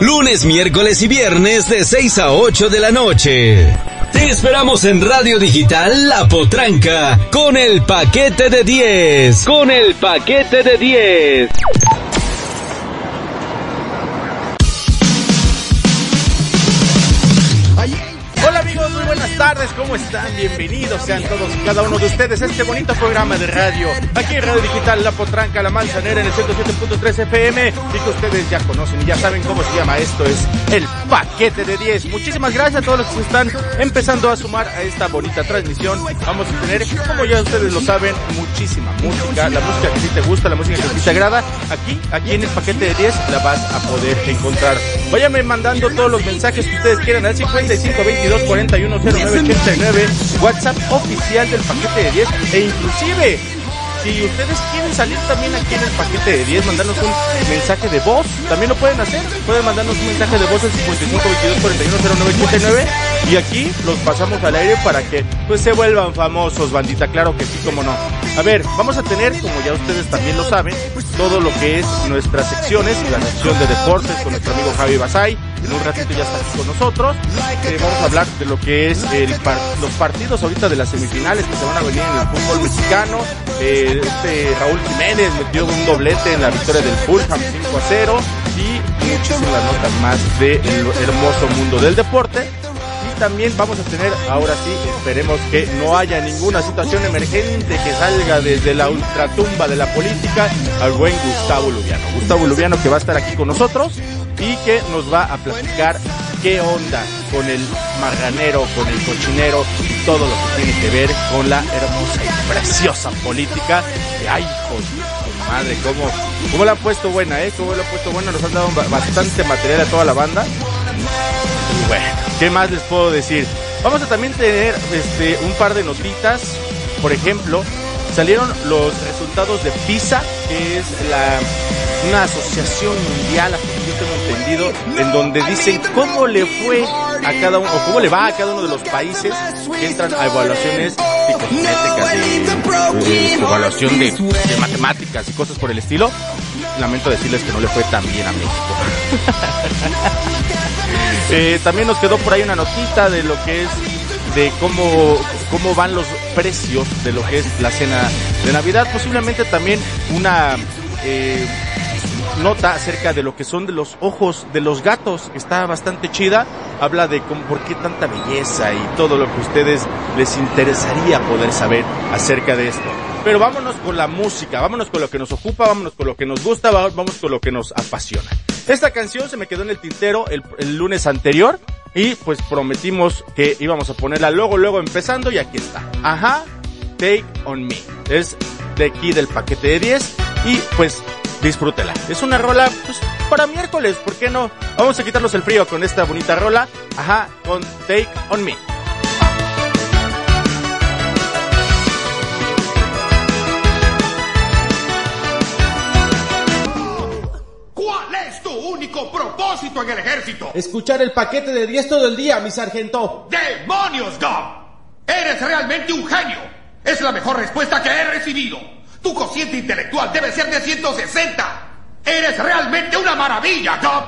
lunes, miércoles y viernes de 6 a 8 de la noche. Te esperamos en Radio Digital La Potranca con el paquete de 10. Con el paquete de 10. Tardes, ¿cómo están? Bienvenidos sean todos y cada uno de ustedes a este bonito programa de radio. Aquí en Radio Digital La Potranca, La Manzanera en el 107.3 FM y que ustedes ya conocen y ya saben cómo se llama. Esto es el paquete de 10. Muchísimas gracias a todos los que se están empezando a sumar a esta bonita transmisión. Vamos a tener, como ya ustedes lo saben, muchísima música. La música que sí te gusta, la música que sí te agrada. Aquí, aquí en el paquete de 10 la vas a poder encontrar. Váyame mandando todos los mensajes que ustedes quieran al 55 22 41 89 WhatsApp oficial del paquete de 10 e inclusive si ustedes quieren salir también aquí en el paquete de 10, mandarnos un mensaje de voz, también lo pueden hacer. Pueden mandarnos un mensaje de voz al 55 22 y aquí los pasamos al aire para que pues se vuelvan famosos, bandita. Claro que sí, como no. A ver, vamos a tener, como ya ustedes también lo saben, todo lo que es nuestras secciones, la sección de deportes con nuestro amigo Javi Basay. En un ratito ya está aquí con nosotros. Eh, vamos a hablar de lo que es el los partidos ahorita de las semifinales que se van a venir en el fútbol mexicano. Eh, este Raúl Jiménez metió un doblete en la victoria del Fulham 5 a 0 y muchísimas notas más del hermoso mundo del deporte. También vamos a tener, ahora sí, esperemos que no haya ninguna situación emergente que salga desde la ultratumba de la política al buen Gustavo Lubiano. Gustavo Lubiano que va a estar aquí con nosotros y que nos va a platicar qué onda con el marranero, con el cochinero y todo lo que tiene que ver con la hermosa y preciosa política de ay, hijos, madre, cómo, cómo la han puesto buena, eh, cómo la han puesto buena, nos han dado bastante material a toda la banda. Y bueno, ¿qué más les puedo decir? Vamos a también tener este un par de notitas, por ejemplo, salieron los resultados de PISA, que es la una asociación mundial, tengo entendido, en donde dicen cómo le fue a cada uno, o cómo le va a cada uno de los países que entran a evaluaciones psicométricas, de, evaluación de, de, matemáticas y cosas por el estilo. Lamento decirles que no le fue tan bien a México. eh, también nos quedó por ahí una notita de lo que es de cómo, cómo van los precios de lo que es la cena de Navidad. Posiblemente también una eh, nota acerca de lo que son de los ojos de los gatos, está bastante chida, habla de por qué tanta belleza y todo lo que ustedes les interesaría poder saber acerca de esto. Pero vámonos con la música, vámonos con lo que nos ocupa, vámonos con lo que nos gusta, vamos con lo que nos apasiona. Esta canción se me quedó en el tintero el, el lunes anterior y pues prometimos que íbamos a ponerla luego, luego empezando y aquí está. Ajá, Take On Me. Es de aquí del paquete de 10 y pues disfrútela. Es una rola, pues, para miércoles, ¿por qué no? Vamos a quitarnos el frío con esta bonita rola, ajá, con Take On Me. ¿Cuál es tu único propósito en el ejército? Escuchar el paquete de 10 todo el día, mi sargento. ¡Demonios, Gob! Eres realmente un genio. Es la mejor respuesta que he recibido. Tu cociente intelectual debe ser de 160. Eres realmente una maravilla, Gob.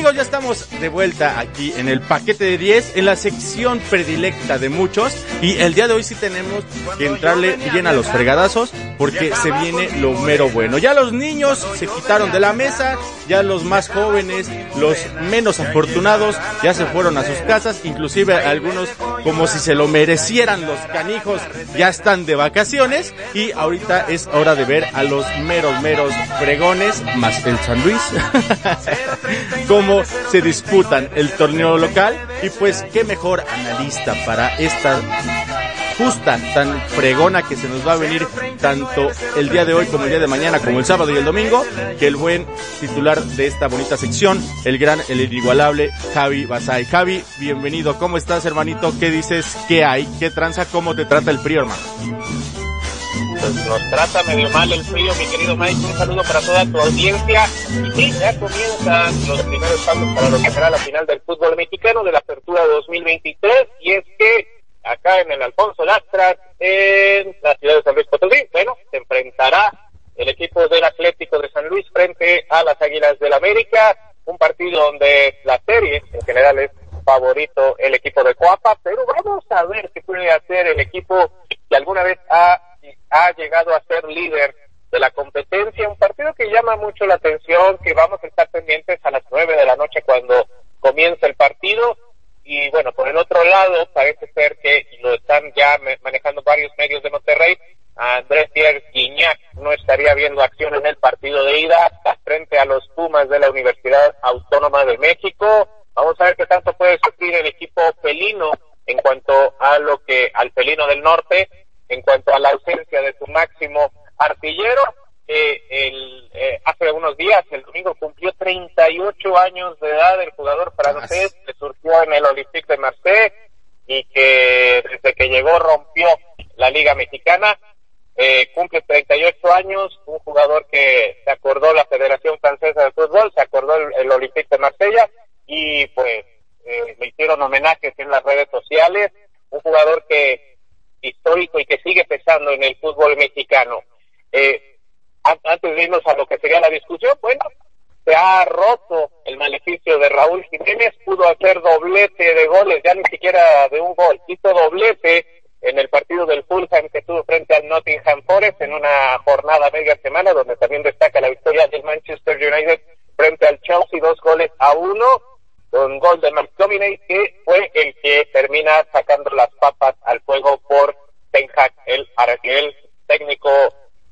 Amigos, ya estamos de vuelta aquí en el paquete de 10, en la sección predilecta de muchos. Y el día de hoy sí tenemos que entrarle bien a los fregadazos porque se viene lo mero bueno. Ya los niños se quitaron de la mesa, ya los más jóvenes, los menos afortunados, ya se fueron a sus casas, inclusive algunos como si se lo merecieran los canijos, ya están de vacaciones y ahorita es hora de ver a los meros, meros fregones, más el San Luis. se disputan el torneo local y pues qué mejor analista para esta justa tan fregona que se nos va a venir tanto el día de hoy como el día de mañana como el sábado y el domingo que el buen titular de esta bonita sección el gran el inigualable Javi Basay. Javi bienvenido. Cómo estás hermanito qué dices qué hay qué tranza cómo te trata el frío hermano pues nos trata medio mal el frío, mi querido Mike. Un saludo para toda tu audiencia. Y ya comienzan los primeros pasos para lo que será la final del fútbol mexicano de la apertura 2023. Y es que acá en el Alfonso Lastras, en la ciudad de San Luis Potosí. Bueno, se enfrentará el equipo del Atlético de San Luis frente a las Águilas del América, un partido donde la serie en general es favorito el equipo de Coapa, pero vamos a ver qué puede hacer el equipo que alguna vez ha, ha llegado a ser líder de la competencia, un partido que llama mucho la atención, que vamos a estar pendientes a las nueve de la noche cuando comienza el partido. Y bueno, por el otro lado, parece ser que lo están ya manejando varios medios de Monterrey. Andrés Pierre Guiñac no estaría viendo acción en el partido de ida frente a los Pumas de la Universidad Autónoma de México. Vamos a ver qué tanto puede sufrir el equipo felino en cuanto a lo que al felino del norte, en cuanto a la ausencia de su máximo artillero. Eh, el, eh, hace unos días, el domingo, cumplió 38 años de edad el jugador francés que surgió en el Olympique de Marseille y que desde que llegó rompió la Liga Mexicana. Eh, cumple 38 años, un jugador que se acordó la Federación Francesa de Fútbol, se acordó el, el Olympique de Marsella y pues eh, le hicieron homenajes en las redes sociales, un jugador que histórico y que sigue pesando en el fútbol mexicano. Eh, antes de irnos a lo que sería la discusión, bueno, se ha roto el maleficio de Raúl Jiménez, pudo hacer doblete de goles, ya ni siquiera de un gol, hizo doblete en el partido del Fulham que tuvo frente al Nottingham Forest en una jornada media semana donde también destaca la victoria del Manchester United frente al Chelsea, dos goles a uno, con gol de McTominay que fue el que termina sacando las papas al fuego por Ten Hag, el, el técnico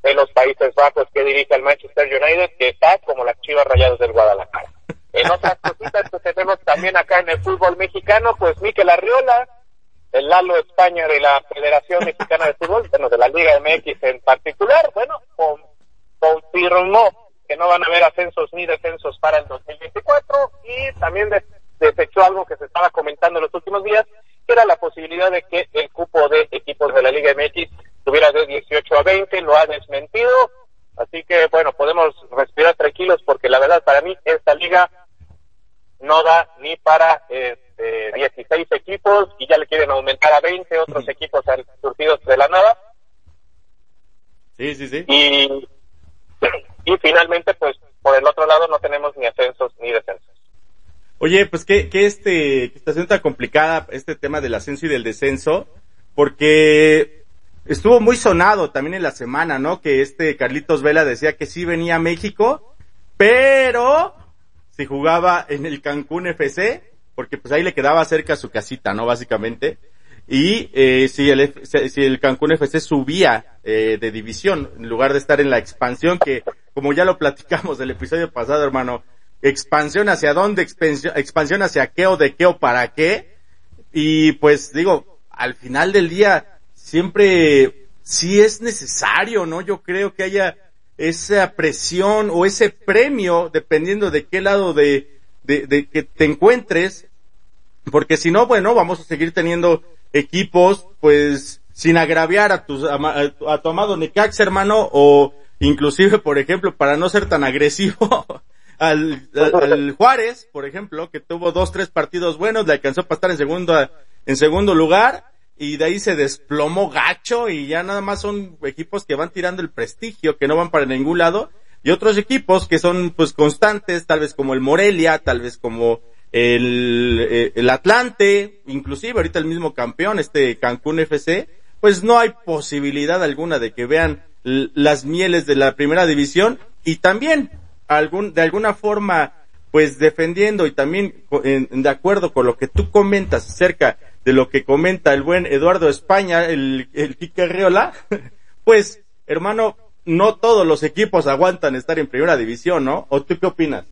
de los Países Bajos que dirige al Manchester United, que está como las chivas rayadas del Guadalajara. En otras cositas que tenemos también acá en el fútbol mexicano, pues Miquel Arriola, el Lalo España de la Federación Mexicana de Fútbol, bueno, de la Liga MX en particular, bueno, confirmó que no van a haber ascensos ni descensos para el 2024 y también desechó algo que se estaba comentando en los últimos días, que era la posibilidad de que el cupo de equipos de la Liga MX tuviera de 18 a 20, lo ha desmentido, así que bueno, podemos respirar tranquilos porque la verdad para mí esta liga no da ni para este, 16 equipos y ya le quieren aumentar a 20 otros equipos surgidos de la nada. Sí, sí, sí. Y, y finalmente, pues por el otro lado no tenemos ni ascensos ni descensos. Oye, pues que, que este, que está tan complicada este tema del ascenso y del descenso, porque estuvo muy sonado también en la semana, ¿no? Que este Carlitos Vela decía que sí venía a México, pero si jugaba en el Cancún FC, porque pues ahí le quedaba cerca su casita, ¿no? Básicamente. Y eh, si, el, si el Cancún FC subía eh, de división, en lugar de estar en la expansión, que como ya lo platicamos del episodio pasado, hermano, expansión hacia dónde, expansión, hacia qué o de qué o para qué. Y pues digo, al final del día, siempre sí es necesario, ¿no? Yo creo que haya esa presión o ese premio, dependiendo de qué lado de, de, de que te encuentres, porque si no, bueno, vamos a seguir teniendo equipos, pues, sin agraviar a, tus, a, tu amado Necax, hermano, o inclusive, por ejemplo, para no ser tan agresivo, al, al, Juárez, por ejemplo, que tuvo dos, tres partidos buenos, le alcanzó para estar en segundo, en segundo lugar, y de ahí se desplomó gacho y ya nada más son equipos que van tirando el prestigio, que no van para ningún lado, y otros equipos que son pues constantes, tal vez como el Morelia, tal vez como el, eh, el Atlante, inclusive ahorita el mismo campeón, este Cancún FC, pues no hay posibilidad alguna de que vean las mieles de la primera división y también algún, de alguna forma pues defendiendo y también de acuerdo con lo que tú comentas acerca de lo que comenta el buen Eduardo España, el, el Quique Riola, pues, hermano, no todos los equipos aguantan estar en primera división, ¿no? ¿O tú qué opinas?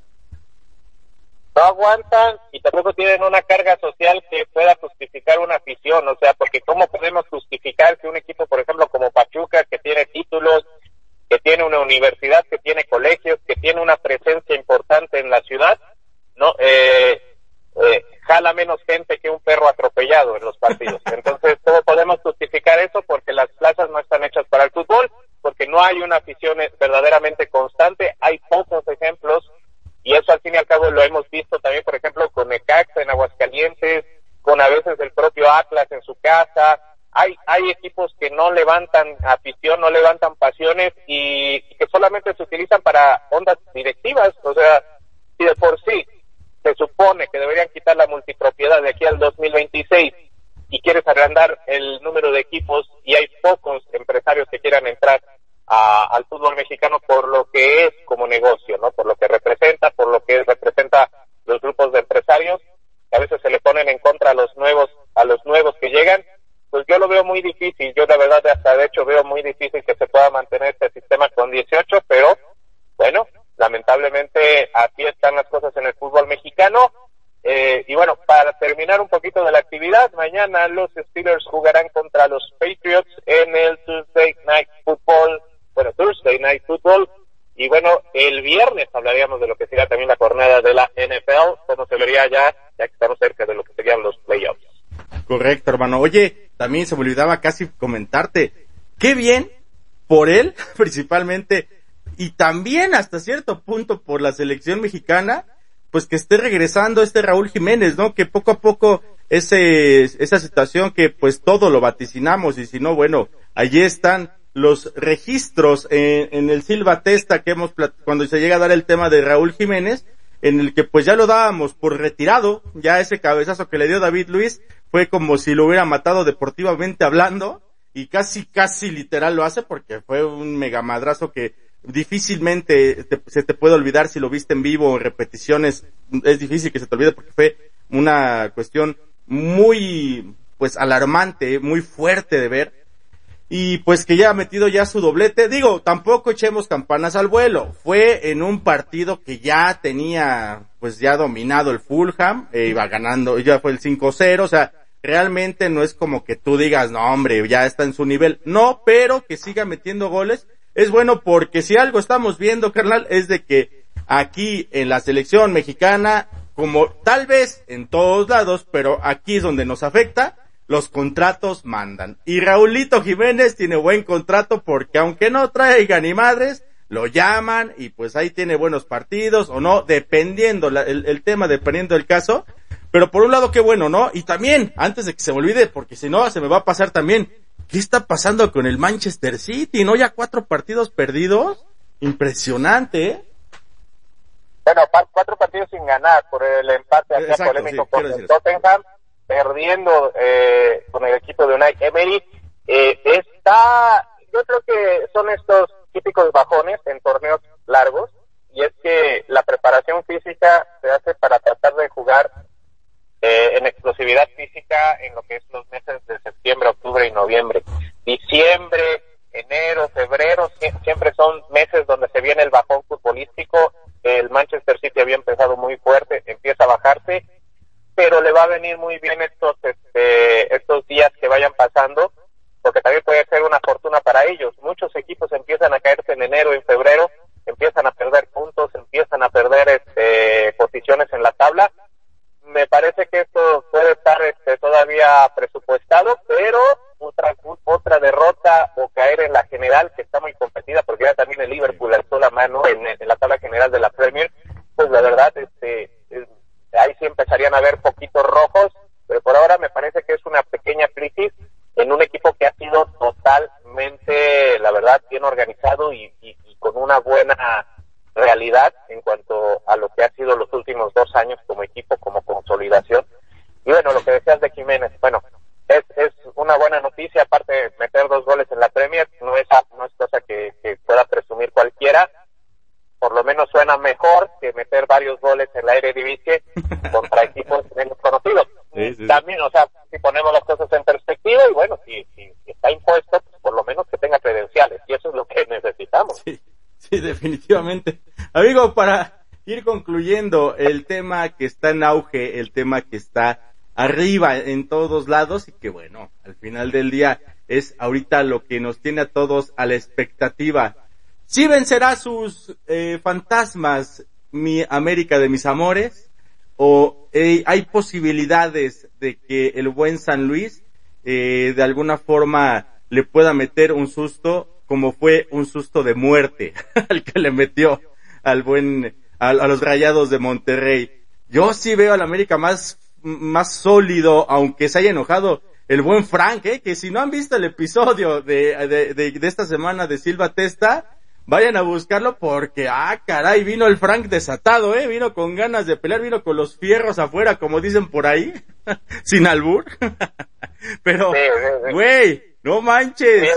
No aguantan y tampoco tienen una carga social que pueda justificar una afición, o sea, porque ¿cómo podemos justificar que un equipo, por ejemplo, como Pachuca, que tiene títulos, que tiene una universidad, que tiene colegios, que tiene una presencia importante en la ciudad, no eh, eh, jala menos gente que un perro atropellado en los partidos. Entonces, ¿cómo podemos justificar eso? Porque las plazas no están hechas para el fútbol, porque no hay una afición verdaderamente constante, hay pocos ejemplos, y eso al fin y al cabo lo hemos visto también, por ejemplo, con Necaxa en Aguascalientes, con a veces el propio Atlas en su casa, hay, hay equipos que no levantan afición, no levantan pasiones y, que solamente se utilizan para ondas directivas. O sea, si de por sí se supone que deberían quitar la multipropiedad de aquí al 2026 y quieres agrandar el número de equipos y hay pocos empresarios que quieran entrar al fútbol mexicano por lo que es como negocio, ¿no? Por lo que representa, por lo que representa los grupos de empresarios, que a veces se le ponen en contra a los nuevos, a los nuevos que llegan pues yo lo veo muy difícil. Yo la verdad hasta de hecho veo muy difícil que se pueda mantener este sistema con 18, pero bueno, lamentablemente así están las cosas en el fútbol mexicano. Eh, y bueno, para terminar un poquito de la actividad, mañana los Steelers jugarán contra los Patriots en el Tuesday Night Football, bueno, Thursday Night Football. Y bueno, el viernes hablaríamos de lo que sería también la jornada de la NFL, como se vería ya, ya que estamos cerca de lo que serían los playoffs. Correcto, hermano. Oye, también se me olvidaba casi comentarte, qué bien por él, principalmente, y también hasta cierto punto por la selección mexicana, pues que esté regresando este Raúl Jiménez, ¿no? Que poco a poco ese, esa situación que pues todo lo vaticinamos y si no, bueno, allí están los registros en, en el Silva Testa que hemos, cuando se llega a dar el tema de Raúl Jiménez, en el que pues ya lo dábamos por retirado, ya ese cabezazo que le dio David Luis fue como si lo hubiera matado deportivamente hablando y casi casi literal lo hace porque fue un mega madrazo que difícilmente se te puede olvidar si lo viste en vivo o en repeticiones, es difícil que se te olvide porque fue una cuestión muy pues alarmante, muy fuerte de ver y pues que ya ha metido ya su doblete. Digo, tampoco echemos campanas al vuelo. Fue en un partido que ya tenía pues ya dominado el Fulham, e iba ganando, ya fue el 5-0, o sea, realmente no es como que tú digas, no hombre, ya está en su nivel. No, pero que siga metiendo goles es bueno porque si algo estamos viendo, carnal, es de que aquí en la selección mexicana, como tal vez en todos lados, pero aquí es donde nos afecta, los contratos mandan. Y Raulito Jiménez tiene buen contrato porque aunque no traiga ni madres, lo llaman y pues ahí tiene buenos partidos o no, dependiendo el, tema, dependiendo del caso. Pero por un lado qué bueno, ¿no? Y también, antes de que se me olvide, porque si no se me va a pasar también, ¿qué está pasando con el Manchester City? ¿No? Ya cuatro partidos perdidos. Impresionante, ¿eh? Bueno, cuatro partidos sin ganar por el empate hacia polémico con el Tottenham perdiendo eh, con el equipo de Unai Emery. Eh, está, yo creo que son estos típicos bajones en torneos largos y es que la preparación física se hace para tratar de jugar eh, en explosividad física en lo que es los meses de septiembre, octubre y noviembre. Diciembre, enero, febrero, siempre son meses donde se viene el bajón futbolístico. El Manchester City había empezado muy fuerte, empieza a bajarse pero le va a venir muy bien estos este, estos días que vayan pasando, porque también puede ser una fortuna para ellos. Muchos equipos empiezan a caerse en enero, en febrero, empiezan a perder puntos, empiezan a perder este, posiciones en la tabla. Me parece que esto puede estar este, todavía presupuestado, pero otra otra derrota o caer en la general que está muy competida, porque ya también el Liverpool alzó la mano en, en la tabla general de la Premier, pues la verdad este ahí sí empezarían a ver poquitos rojos, pero por ahora me parece que es una pequeña crisis en un equipo que ha sido totalmente, la verdad, bien organizado y, con una buena realidad en cuanto a lo que ha sido los últimos dos años como equipo, como consolidación. Y bueno, lo que decías de Jiménez, bueno, es, es una buena noticia, aparte de meter dos goles en la Premier, no es, no es cosa que, que pueda presumir cualquiera, por lo menos suena mejor que meter varios goles en la Eredivisie contra equipos menos conocidos. También, o sea, si ponemos las cosas en perspectiva y bueno, si, si, está impuesto, pues por lo menos que tenga credenciales y eso es lo que necesitamos. Sí, sí, Amigo, para ir concluyendo el tema que está en auge, el tema que está arriba en todos lados y que bueno, al final del día es ahorita lo que nos tiene a todos a la expectativa ¿Sí vencerá sus eh, fantasmas mi América de mis amores? ¿O eh, hay posibilidades de que el buen San Luis eh, de alguna forma le pueda meter un susto como fue un susto de muerte al que le metió al buen, a, a los rayados de Monterrey? Yo sí veo al América más, más sólido, aunque se haya enojado el buen Frank, ¿eh? Que si no han visto el episodio de, de, de, de esta semana de Silva Testa, vayan a buscarlo porque, ah, caray, vino el Frank desatado, ¿eh? Vino con ganas de pelear, vino con los fierros afuera, como dicen por ahí, sin albur. Pero, güey, no manches.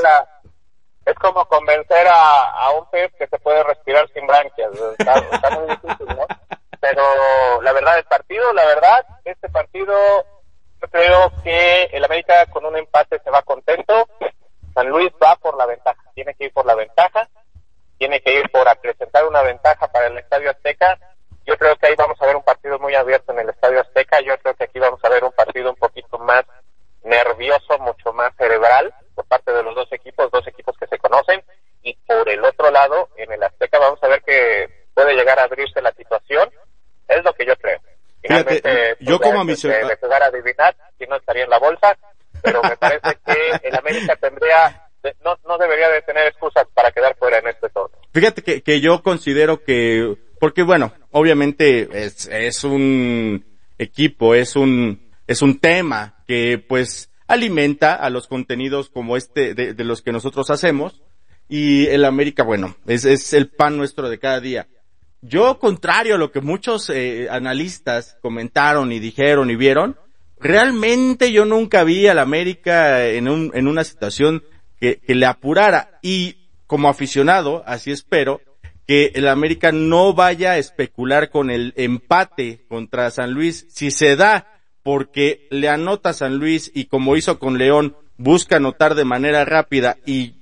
Es como convencer a, un pez que se puede respirar sin branquias. Está, está muy difícil, ¿no? Pero la verdad, el partido, la verdad, este partido, yo creo que el América con un empate se va contento. San Luis va por la ventaja, tiene que ir por la ventaja tiene que ir por acrecentar una ventaja para el Estadio Azteca. Yo creo que ahí vamos a ver un partido muy abierto en el Estadio Azteca. Yo creo que aquí vamos a ver un partido un poquito más nervioso, mucho más cerebral por parte de los dos equipos, dos equipos que se conocen. Y por el otro lado, en el Azteca vamos a ver que puede llegar a abrirse la situación. Es lo que yo creo. Fíjate, pues, yo como aficionado... Jugar a adivinar, si no estaría en la bolsa, pero me parece que el América tendría no, no debería de tener excusas para quedar fuera en este torneo. Fíjate que, que yo considero que, porque bueno, obviamente es, es un equipo, es un, es un tema que pues alimenta a los contenidos como este de, de los que nosotros hacemos y el América, bueno, es, es el pan nuestro de cada día. Yo, contrario a lo que muchos eh, analistas comentaron y dijeron y vieron, realmente yo nunca vi al América en, un, en una situación que, que le apurara y como aficionado, así espero, que el América no vaya a especular con el empate contra San Luis. Si se da porque le anota San Luis y como hizo con León, busca anotar de manera rápida y,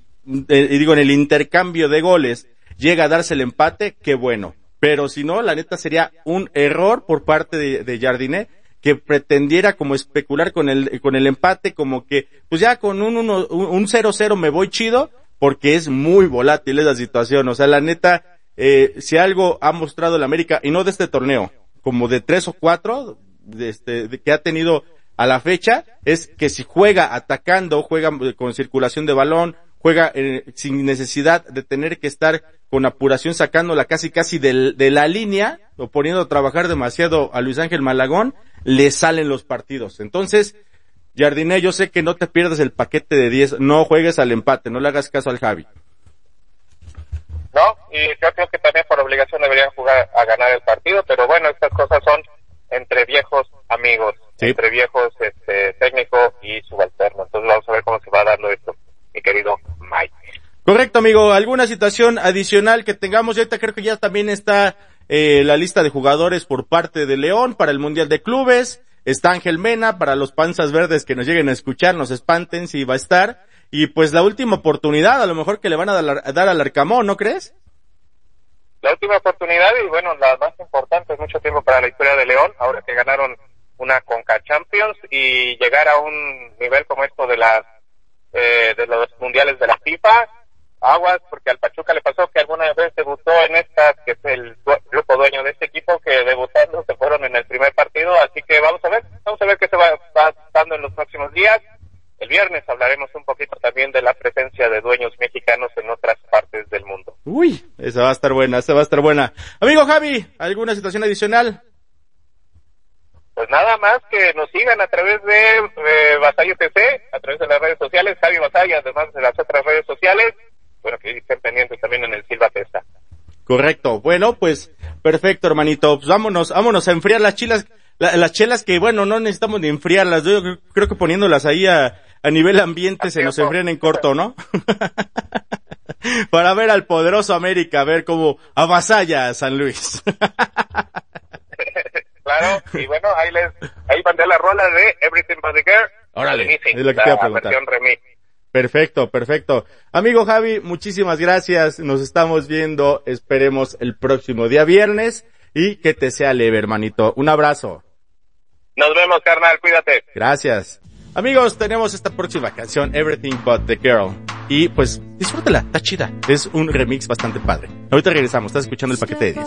eh, digo, en el intercambio de goles llega a darse el empate, qué bueno. Pero si no, la neta sería un error por parte de, de que pretendiera como especular con el, con el empate, como que, pues ya con un uno, un 0-0 me voy chido, porque es muy volátil esa situación. O sea, la neta, eh, si algo ha mostrado el América, y no de este torneo, como de tres o cuatro, de este, de que ha tenido a la fecha, es que si juega atacando, juega con circulación de balón, juega eh, sin necesidad de tener que estar con apuración sacándola casi casi de, la línea o poniendo a trabajar demasiado a Luis Ángel Malagón, le salen los partidos. Entonces, Jardiné, yo sé que no te pierdas el paquete de 10, no juegues al empate, no le hagas caso al Javi. No, y creo que también por obligación deberían jugar a ganar el partido, pero bueno, estas cosas son entre viejos amigos, entre viejos este, técnico y subalterno. Entonces vamos a ver cómo se va dando esto, mi querido Mike. Correcto, amigo. ¿Alguna situación adicional que tengamos? Y ahorita creo que ya también está eh, la lista de jugadores por parte de León para el Mundial de Clubes. Está Ángel Mena para los panzas verdes que nos lleguen a escuchar, nos espanten si va a estar. Y pues la última oportunidad, a lo mejor que le van a dar, dar al Arcamón, ¿no crees? La última oportunidad y bueno, la más importante es mucho tiempo para la historia de León, ahora que ganaron una Conca Champions y llegar a un nivel como esto de las eh, de los mundiales de la FIFA, aguas, porque al Pachuca le pasó que alguna vez debutó en estas, que es el grupo dueño de este equipo, que debutando se fueron en el primer partido, así que vamos a ver, vamos a ver qué se va, va dando en los próximos días. El viernes hablaremos un poquito también de la presencia de dueños mexicanos en otras partes del mundo. Uy, esa va a estar buena, esa va a estar buena. Amigo Javi, ¿alguna situación adicional? Pues nada más que nos sigan a través de eh, Batalla TC, a través de las redes sociales, Javi Batalla, además de las otras redes sociales, bueno, que estén pendientes también en el Silva Testa. Correcto. Bueno, pues perfecto, hermanito. Pues vámonos, vámonos a enfriar las chilas, las chelas que bueno, no necesitamos ni enfriarlas. Yo creo que poniéndolas ahí a, a nivel ambiente se nos enfrían en corto, ¿no? Para ver al poderoso América, a ver cómo avasalla a San Luis. claro, y bueno, ahí les, ahí mandé la rola de Everything But the Girl. Órale, es lo que te iba a preguntar. Perfecto, perfecto. Amigo Javi, muchísimas gracias. Nos estamos viendo, esperemos el próximo día viernes y que te sea leve, hermanito. Un abrazo. Nos vemos, carnal, cuídate. Gracias. Amigos, tenemos esta próxima canción, Everything But the Girl. Y pues, disfrútela, está chida. Es un remix bastante padre. Ahorita regresamos, estás escuchando el paquete de 10.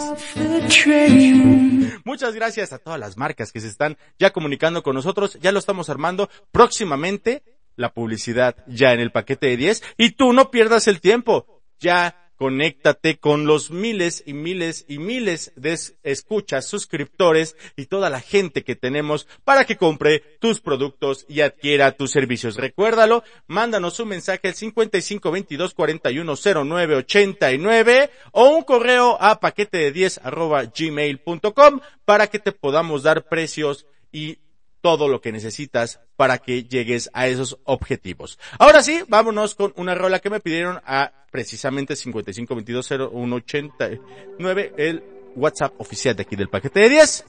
Muchas gracias a todas las marcas que se están ya comunicando con nosotros. Ya lo estamos armando. Próximamente la publicidad ya en el paquete de 10 y tú no pierdas el tiempo. Ya conéctate con los miles y miles y miles de escuchas, suscriptores y toda la gente que tenemos para que compre tus productos y adquiera tus servicios. Recuérdalo, mándanos un mensaje al 55 22 41 09 89 o un correo a paquete de 10 arroba gmail.com para que te podamos dar precios y todo lo que necesitas para que llegues a esos objetivos. Ahora sí, vámonos con una rola que me pidieron a precisamente 55220189, el WhatsApp oficial de aquí del paquete de 10.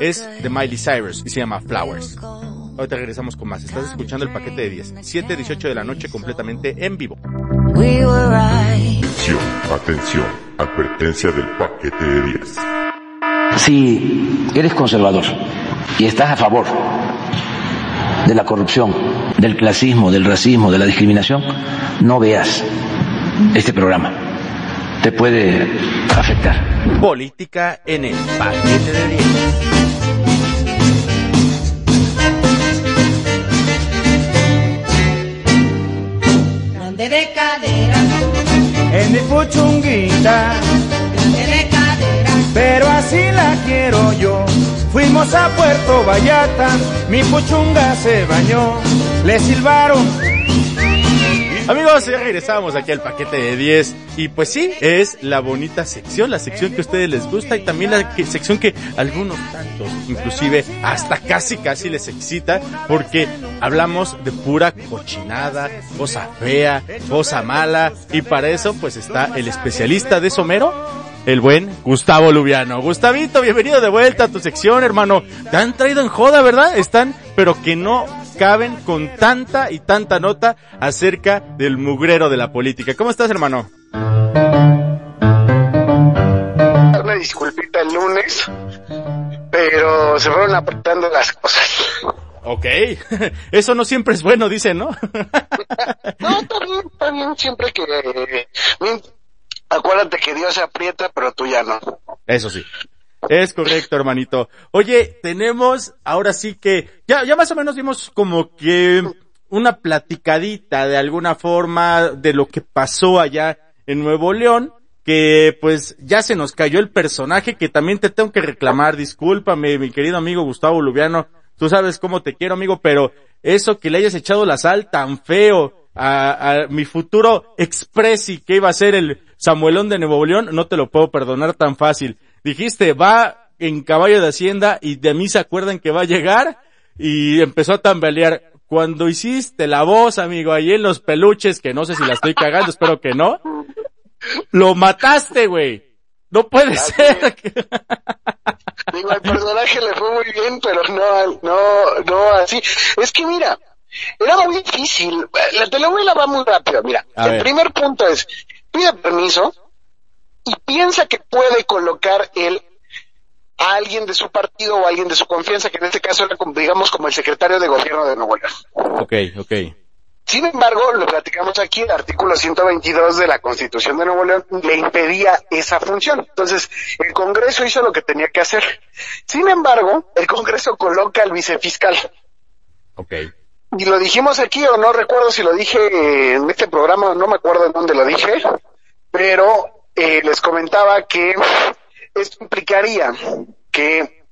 Es de Miley Cyrus y se llama Flowers. Ahorita regresamos con más. Estás escuchando el paquete de 10. 7, 18 de la noche completamente en vivo. Atención, atención. Advertencia del paquete de 10. Si eres conservador y estás a favor de la corrupción, del clasismo, del racismo, de la discriminación, no veas este programa. Te puede afectar. Política en el paquete de 10. de cadera, en mi puchunguita, de cadera, pero así la quiero yo. Fuimos a Puerto Vallarta, mi puchunga se bañó, le silbaron. Amigos, ya regresamos aquí al paquete de 10 y pues sí, es la bonita sección, la sección que a ustedes les gusta y también la sección que algunos tantos, inclusive hasta casi casi les excita porque hablamos de pura cochinada, cosa fea, cosa mala y para eso pues está el especialista de Somero, el buen Gustavo Lubiano. Gustavito, bienvenido de vuelta a tu sección, hermano. Te han traído en joda, ¿verdad? Están, pero que no caben con tanta y tanta nota acerca del mugrero de la política. ¿Cómo estás, hermano? Una disculpita el lunes, pero se fueron apretando las cosas. Ok, eso no siempre es bueno, dicen, ¿no? No, está bien, siempre que... acuérdate que Dios se aprieta, pero tú ya no. Eso sí. Es correcto, hermanito. Oye, tenemos ahora sí que, ya, ya más o menos vimos como que una platicadita de alguna forma de lo que pasó allá en Nuevo León, que pues ya se nos cayó el personaje que también te tengo que reclamar, discúlpame, mi querido amigo Gustavo Lubiano, tú sabes cómo te quiero, amigo, pero eso que le hayas echado la sal tan feo a, a mi futuro expresi que iba a ser el Samuelón de Nuevo León, no te lo puedo perdonar tan fácil. Dijiste, va en caballo de hacienda y de mí se acuerdan que va a llegar y empezó a tambalear. Cuando hiciste la voz, amigo, ahí en los peluches, que no sé si la estoy cagando, espero que no, lo mataste, güey. No puede ser. Digo, al personaje le fue muy bien, pero no, no, no así. Es que mira, era muy difícil. La telenovela va muy rápido. Mira, A el ver. primer punto es, pide permiso y piensa que puede colocar él a alguien de su partido o a alguien de su confianza, que en este caso era, digamos, como el secretario de gobierno de Nuevo León. Ok, ok. Sin embargo, lo platicamos aquí, el artículo 122 de la Constitución de Nuevo León le impedía esa función. Entonces, el Congreso hizo lo que tenía que hacer. Sin embargo, el Congreso coloca al vicefiscal. Ok. Y lo dijimos aquí, o no recuerdo si lo dije en este programa, no me acuerdo en dónde lo dije, pero eh, les comentaba que esto implicaría que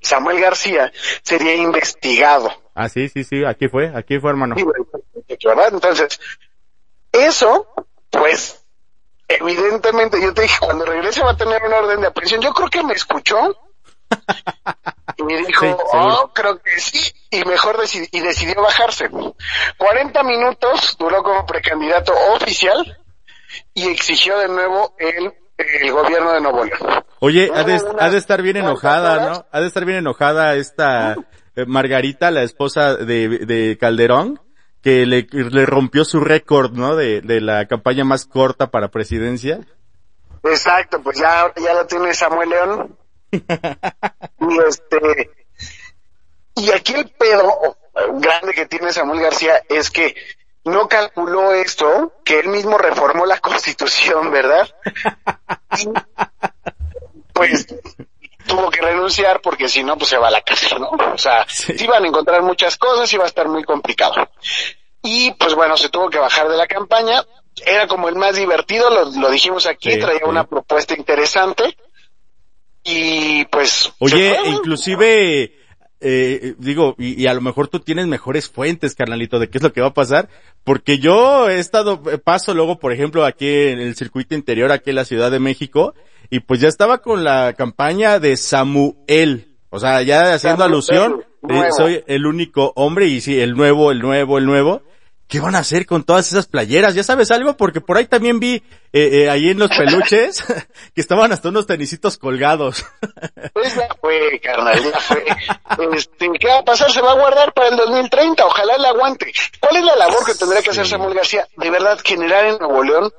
Samuel García sería investigado. Ah, sí, sí, sí, aquí fue, aquí fue, hermano. Sí, ¿verdad? Entonces, eso, pues, evidentemente, yo te dije, cuando regrese va a tener una orden de aprehensión. Yo creo que me escuchó y me dijo, Sí, oh, creo que sí, y mejor decidi- y decidió bajarse. 40 minutos duró como precandidato oficial y exigió de nuevo el, el gobierno de Nuevo León. Oye, ha de, Hubo ha de estar bien enojada, ¿no? Ha de estar bien enojada esta eh, Margarita, la esposa de, de Calderón, que le, le rompió su récord, ¿no? De, de la campaña más corta para presidencia. Exacto, pues ya, ya lo tiene Samuel León. y este, y aquí el pedo grande que tiene Samuel García es que no calculó esto, que él mismo reformó la constitución, ¿verdad? Y, pues tuvo que renunciar porque si no, pues se va a la cárcel, ¿no? O sea, Sí. sí iban a encontrar muchas cosas y va a estar muy complicado. Y pues bueno, se tuvo que bajar de la campaña. era como el más divertido, lo, lo dijimos aquí, Sí, traía sí. una propuesta interesante y pues... Oye, inclusive, eh, digo, y, y a lo mejor tú tienes mejores fuentes, carnalito, de qué es lo que va a pasar, porque yo he estado, eh, paso luego, por ejemplo, aquí en el circuito interior, aquí en la Ciudad de México, y pues ya estaba con la campaña de Samuel, o sea, ya haciendo Samuel, alusión, eh, soy el único hombre, y sí, el nuevo, el nuevo, el nuevo, ¿Qué van a hacer con todas esas playeras? ¿Ya sabes algo? Porque por ahí también vi, eh, eh, ahí en los peluches, que estaban hasta unos tenisitos colgados. Pues ya fue, carnal, ya fue. Este, ¿Qué va a pasar? Se va a guardar para el 2030, ojalá le aguante. ¿Cuál es la labor que tendría que hacer Samuel García? De verdad, generar en Nuevo León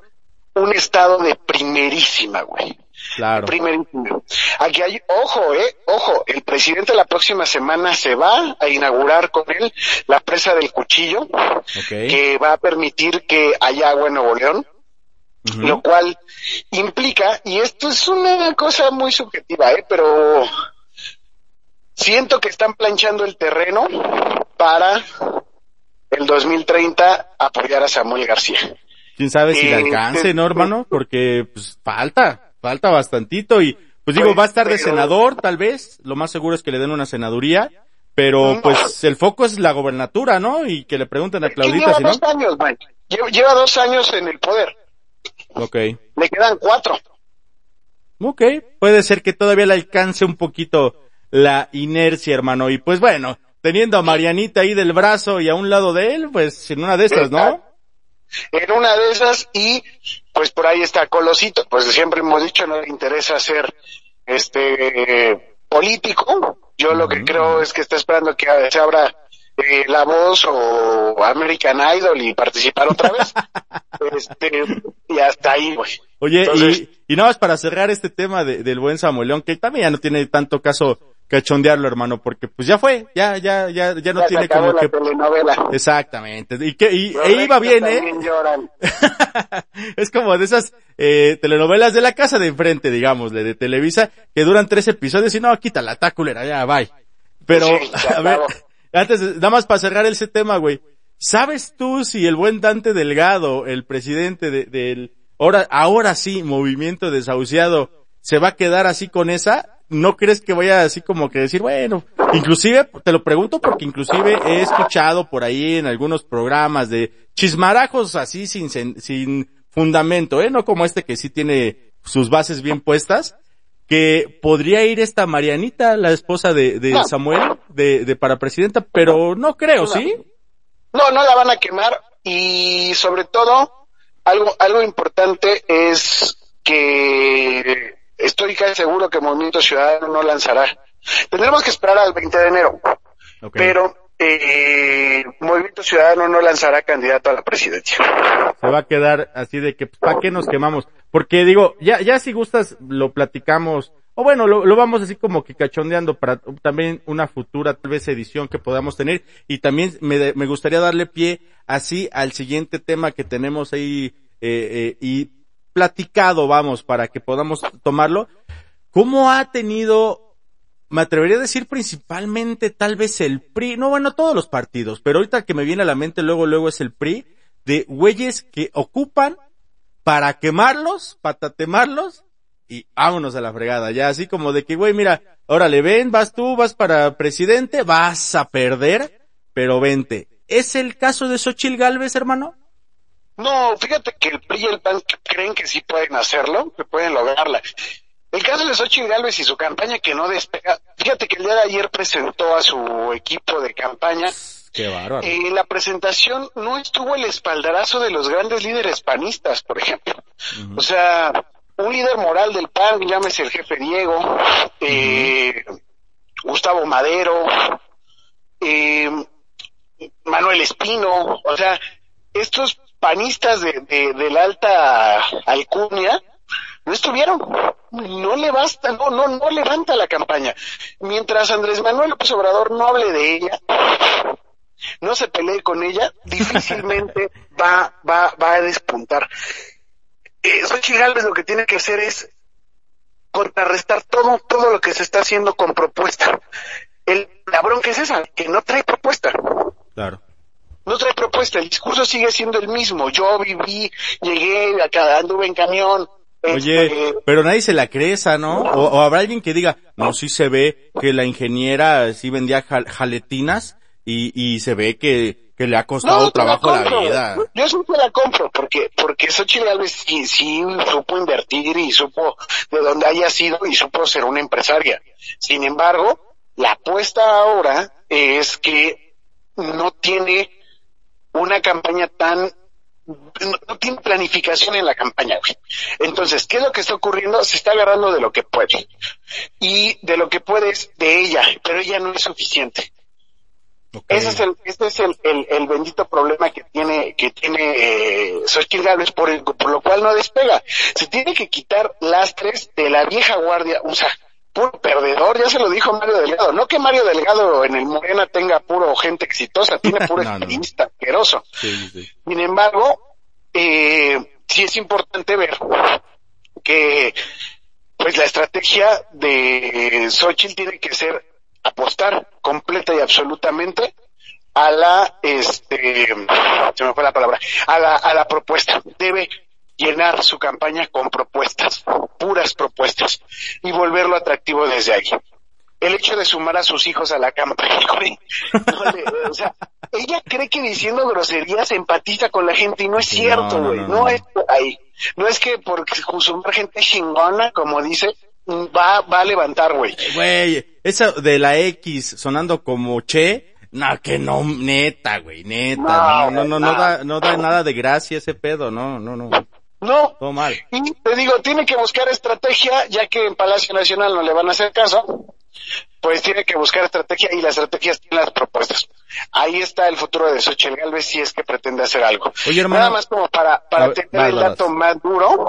un estado de primerísima, güey. Claro. Primerísimo. Aquí hay, ojo, eh, ojo, el presidente la próxima semana se va a inaugurar con él la presa del cuchillo, que va a permitir que haya agua en Nuevo León, lo cual implica, y esto es una cosa muy subjetiva, eh, pero siento que están planchando el terreno para el 2030 apoyar a Samuel García. Quién sabe si le Eh, alcance, ¿no, eh, hermano? Porque, pues, falta, falta bastantito y, pues digo, Pues, va a estar de pero- senador, tal vez, lo más seguro es que le den una senaduría, pero, No. pues, el foco es la gobernatura, ¿no? Y que le pregunten a Claudita, lleva si no. dos años. Lleva, lleva dos años en el poder. Ok. Le quedan cuatro. Ok, puede ser que todavía le alcance un poquito la inercia, hermano. Y pues bueno, teniendo a Marianita ahí del brazo y a un lado de él, pues en una de estas, ¿no? En una de esas y pues por ahí está Colosito, pues siempre hemos dicho no le interesa ser este político. Yo lo que creo es que está esperando que se abra eh, La Voz o American Idol y participar otra vez. este, y hasta ahí, güey. Oye, Entonces- y, y nada más para cerrar este tema de- del buen Samuelón, que también ya no tiene tanto caso cachondearlo, hermano, porque pues ya fue, ya, ya, ya, ya no Ya tiene como la que... telenovela. Exactamente, y que, y, e iba bien, eh. es como de esas eh, telenovelas de la casa de enfrente, digamos, de, Televisa, que duran tres episodios y no, quítala, está culera, ya, bye. Pero, Sí, a ver, antes, nada más para cerrar ese tema, güey. ¿Sabes tú si el buen Dante Delgado, el presidente de- del, ahora, ahora sí, movimiento desahuciado, se va a quedar así con esa? ¿No crees que vaya así como que decir, bueno, inclusive, te lo pregunto porque inclusive he escuchado por ahí en algunos programas de chismarajos así sin, sin fundamento, eh, no como este que sí tiene sus bases bien puestas, que podría ir esta Marianita, la esposa de, de. Samuel, de, de para presidenta, pero no creo, ¿sí? No, no la van a quemar y sobre todo algo algo importante es que estoy casi seguro que Movimiento Ciudadano no lanzará. Tendremos que esperar al 20 de enero, pero eh, Movimiento Ciudadano no lanzará candidato a la presidencia. se va a quedar así de que, ¿para qué nos quemamos? Porque digo, ya, ya si gustas, lo platicamos, o bueno, lo, lo vamos así como que cachondeando para también una futura, tal vez, edición que podamos tener, y también me, me gustaría darle pie así al siguiente tema que tenemos ahí, eh, eh, y platicado, vamos, para que podamos tomarlo. ¿Cómo ha tenido me atrevería a decir principalmente tal vez el PRI, no bueno, todos los partidos, pero ahorita que me viene a la mente luego, luego es el PRI, de güeyes que ocupan para quemarlos, para tatemarlos y vámonos a la fregada, ya así como de que güey, mira, órale, ven, vas tú, vas para presidente, vas a perder, pero vente. ¿Es el caso de Xochil Gálvez, hermano? No, fíjate que el PRI y el PAN creen que sí pueden hacerlo, que pueden lograrla. El caso de Xochitl Gálvez y su campaña que no despega. Fíjate que el día de ayer presentó a su equipo de campaña. Qué bárbaro. En la presentación no estuvo el espaldarazo de los grandes líderes panistas, por ejemplo. O sea, un líder moral del PAN, llámese el jefe Diego, eh, Gustavo Madero, eh, Manuel Espino, o sea, estos panistas de, de, de la alta alcurnia no estuvieron, no le basta, no, no, no levanta la campaña. Mientras Andrés Manuel López Obrador no hable de ella, no se pelee con ella, difícilmente va, va, va a despuntar. Eh, Xochitl Gálvez lo que tiene que hacer es contrarrestar todo, todo lo que se está haciendo con propuesta. El, la bronca es esa, que no trae propuesta. Claro. No trae propuesta, el discurso sigue siendo el mismo. Yo viví, llegué, acá anduve en camión. Oye, este, pero nadie se la cree esa, ¿no? O, o habrá alguien que diga, no, sí se ve que la ingeniera sí vendía jal- jaletinas y, y se ve que, que le ha costado No, te la trabajo la vida. Yo siempre la compro porque porque Xochitl Gálvez sí, sí supo invertir y supo de dónde haya sido y supo ser una empresaria. Sin embargo, la apuesta ahora es que no tiene una campaña tan no, no tiene planificación en la campaña, güey. Entonces, ¿qué es lo que está ocurriendo? Se está agarrando de lo que puede. Y de lo que puede es de ella, pero ella no es suficiente. Ese es el, este es el, el, el bendito problema que tiene, que tiene eh, Xochitl Gálvez, por, el- por lo cual no despega. Se tiene que quitar lastres de la vieja guardia, o sea, puro perdedor, ya se lo dijo Mario Delgado. No que Mario Delgado en el Morena tenga puro gente exitosa, tiene puro No, asqueroso. Sí, sí, sí. Sin embargo, eh, sí es importante ver que pues la estrategia de Xochitl tiene que ser apostar completa y absolutamente a la este se me fue la palabra a la a la propuesta debe llenar su campaña con propuestas puras propuestas y volverlo atractivo desde ahí el hecho de sumar a sus hijos a la campaña güey, o sea ella cree que diciendo groserías empatiza con la gente y no es cierto no, no, güey no, no, no. es por ahí. No es que porque sumar gente chingona como dice va va a levantar güey. Güey, esa de la X sonando como Che, no, que no, neta, güey, neta, no, no, no, no, da, no da nada de gracia ese pedo, no, no, no, no todo mal. Y te digo, tiene que buscar estrategia, ya que en Palacio Nacional no le van a hacer caso, pues tiene que buscar estrategia y las estrategias tienen las propuestas. Ahí está el futuro de Xochitl Galvez si es que pretende hacer algo. Oye, hermano. Nada más como para, para ver, tener el dato más duro,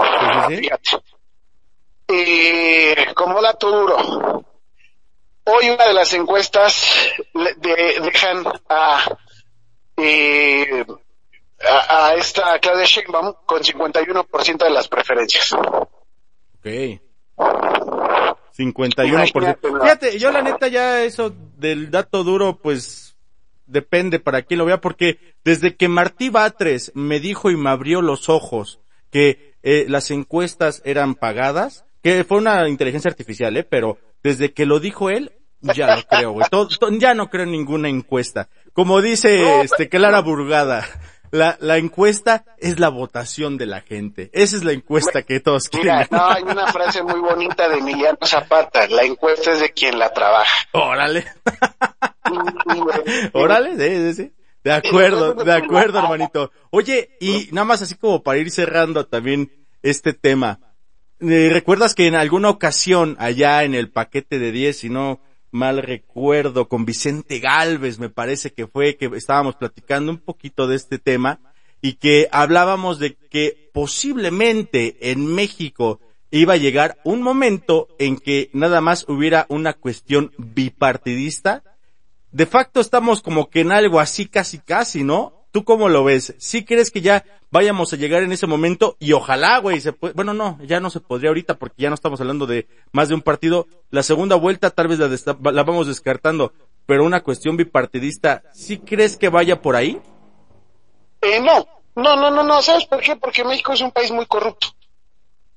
Sí, fíjate. Eh, como dato duro, hoy una de las encuestas de- dejan a, eh, a, a esta Claudia Sheinbaum con 51% de las preferencias. Ok. 51%. Imagínate, ¿no? Fíjate, yo la neta ya eso del dato duro, pues depende para quién lo vea, porque desde que Martí Batres me dijo y me abrió los ojos que eh, las encuestas eran pagadas, que fue una inteligencia artificial, eh, pero desde que lo dijo él, ya no creo, güey. Todo- ya no creo en ninguna encuesta. Como dice este Clara Burgada, la, la encuesta es la votación de la gente. Esa es la encuesta que todos quieren. Mira, no, hay una frase muy bonita de Emiliano Zapata, la encuesta es de quien la trabaja. Órale. Órale, sí, sí, sí. De acuerdo, de acuerdo, hermanito. Oye, y nada más así como para ir cerrando también este tema. Eh, ¿Recuerdas que en alguna ocasión allá en el paquete de 10, si no mal recuerdo, con Vicente Galvez, me parece que fue que estábamos platicando un poquito de este tema y que hablábamos de que posiblemente en México iba a llegar un momento en que nada más hubiera una cuestión bipartidista de facto estamos como que en algo así casi casi, ¿no? ¿Tú cómo lo ves? ¿Sí crees que ya vayamos a llegar en ese momento? Y ojalá, güey, se puede, bueno, no, ya no se podría ahorita porque ya no estamos hablando de más de un partido. La segunda vuelta tal vez la, desta- la vamos descartando, pero una cuestión bipartidista, ¿sí crees que vaya por ahí? eh, no, no, no, no, no, ¿sabes por qué? Porque México es un país muy corrupto.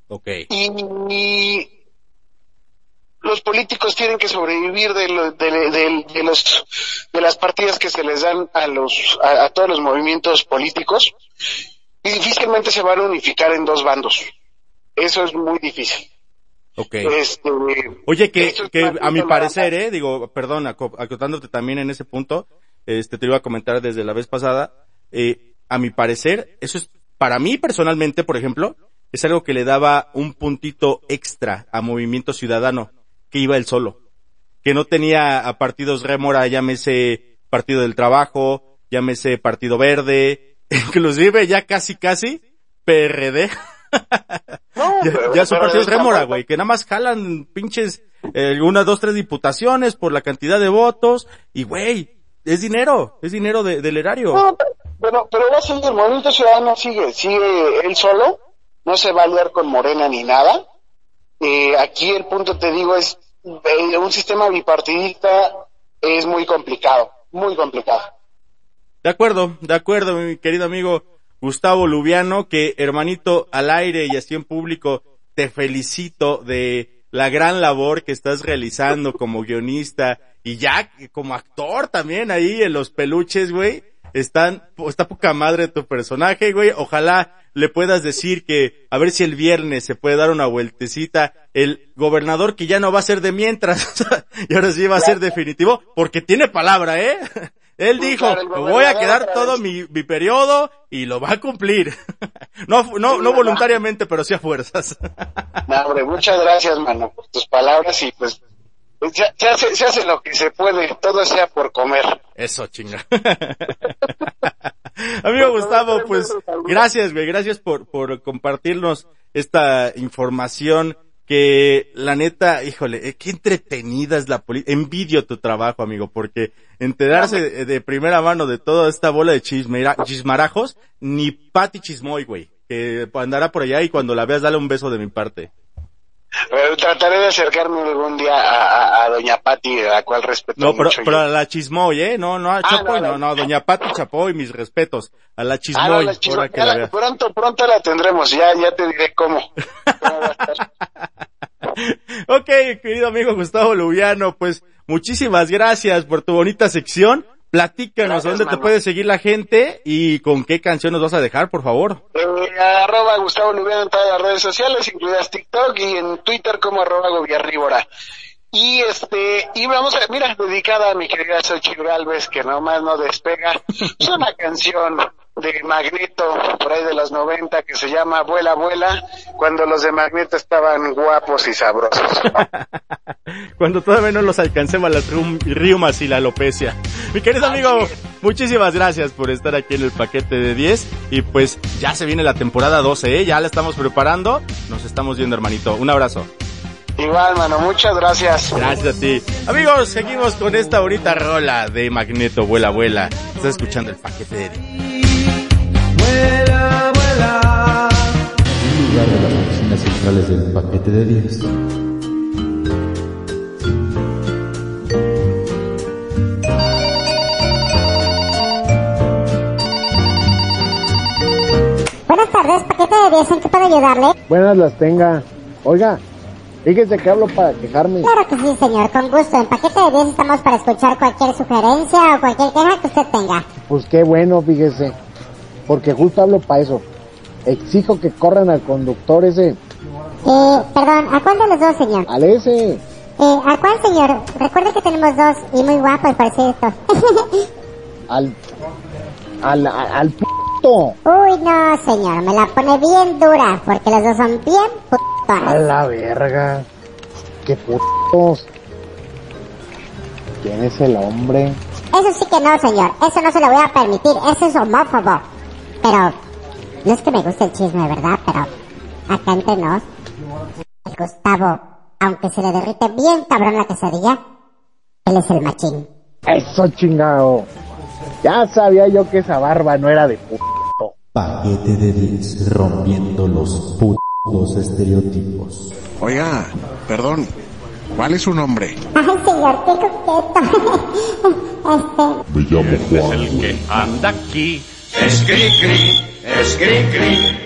Ok. y, y los políticos tienen que sobrevivir de, lo- de, de- de los de las partidas que se les dan a los a, a todos los movimientos políticos y difícilmente se van a unificar en dos bandos. Eso es muy difícil. Ok. este Oye, que, a mi parecer, eh, digo, perdón, aco- acotándote también en ese punto, este, te iba a comentar desde la vez pasada, eh, a mi parecer, eso es, para mí personalmente, por ejemplo, es algo que le daba un puntito extra a Movimiento Ciudadano, que iba él solo, que no tenía a partidos rémora, llámese Partido del Trabajo, llámese Partido Verde, inclusive ya casi casi PRD. no, Ya, pero- ya son partidos rémora, güey, que nada más jalan pinches eh, una, dos, tres diputaciones por la cantidad de votos y, güey, es dinero, es dinero de- del erario. No, pero, pero va a seguir, Movimiento Ciudadano sigue, sigue él solo, no se va a aliar con Morena ni nada. Eh, aquí el punto, te digo, es un sistema bipartidista es muy complicado, muy complicado. De acuerdo, de acuerdo, mi querido amigo Gustavo Lubiano, que hermanito al aire y así en público, te felicito de la gran labor que estás realizando como guionista y ya como actor también ahí en los peluches, güey. Están, está poca madre tu personaje, güey. Ojalá le puedas decir que a ver si el viernes se puede dar una vueltecita el gobernador que ya no va a ser de mientras y ahora sí va a ser definitivo porque tiene palabra, ¿eh? Él dijo, me voy a quedar todo mi, mi periodo y lo va a cumplir. No, no, no voluntariamente, pero sí a fuerzas. No, hombre, muchas gracias, mano, por tus palabras y pues se, se hace, se hace lo que se puede, todo sea por comer. Eso, chinga. Amigo Gustavo, pues gracias, güey, gracias por, por compartirnos esta información que la neta, híjole, eh, qué entretenida es la política. Envidio tu trabajo, amigo, porque enterarse de, de primera mano de toda esta bola de chismera, chismarajos, ni Pati Chismoy, güey, que andará por allá y cuando la veas dale un beso de mi parte. Pero trataré de acercarme algún día a, a, a Doña Pati, a la cual respeto No, pero, mucho. pero a la Chismoy, ¿eh? No, no a Ah, Chapoy, no, no, no. no, Doña Pati Chapoy, mis respetos. A la Ah, no, Chismoy, la que la la- pronto, pronto la tendremos, ya, ya te diré cómo. ¿Cómo va a estar? Ok, querido amigo Gustavo Lubiano, pues muchísimas gracias por tu bonita sección. Platícanos Gracias, dónde te puede seguir la gente y con qué canción nos vas a dejar, por favor. Eh, arroba Gustavo Lubiano en todas las redes sociales, incluidas TikTok y en Twitter como arroba Gobiarríbora. Y este, y vamos a, mira, dedicada a mi querida Xochitl Galvez, que nomás no despega. Es una canción de Magneto, por ahí de los 90, que se llama Vuela, Vuela, cuando los de Magneto estaban guapos y sabrosos. Cuando todavía no los alcancemos las riumas y la alopecia. Mi querido amigo, muchísimas gracias por estar aquí en el paquete de 10. Y pues ya se viene la temporada 12, ¿eh? Ya la estamos preparando. Nos estamos viendo, hermanito. Un abrazo. Igual, mano, muchas gracias. Gracias a ti. Amigos, seguimos con esta bonita rola de Magneto, vuela, vuela. Estás escuchando el paquete de 10. Vuela, vuela. Un lugar de las oficinas centrales del paquete de 10. Buenas tardes, paquete de 10, ¿en qué puedo ayudarle? Buenas las tenga. Oiga, fíjese que hablo para quejarme. Claro que sí, señor, con gusto. En paquete de 10 estamos para escuchar cualquier sugerencia o cualquier queja que usted tenga. Pues qué bueno, fíjese. Porque justo hablo para eso. Exijo que corran al conductor ese, Eh, perdón, ¿a cuál de los dos, señor? al ese, Eh, ¿a cuál, señor? Recuerde que tenemos dos y muy guapos, por cierto. al, al, al. Uy, no, señor, me la pone bien dura, porque los dos son bien A la verga. Qué putos. ¿Quién es el hombre? Eso sí que no, señor, eso no se lo voy a permitir, eso es homófobo. Pero, no es que me guste el chisme, ¿verdad? Pero, acá entre nos, el Gustavo, aunque se le derrite bien cabrón la quesadilla, él es el machín. Eso chingado. Ya sabía yo que esa barba no era de puto. Paquete de 10. Rompiendo los putos estereotipos. Oiga, perdón, ¿cuál es su nombre? Ay, señor, qué coqueto. este, Me llamo Juan. El que anda aquí es cri cri, es cri cri.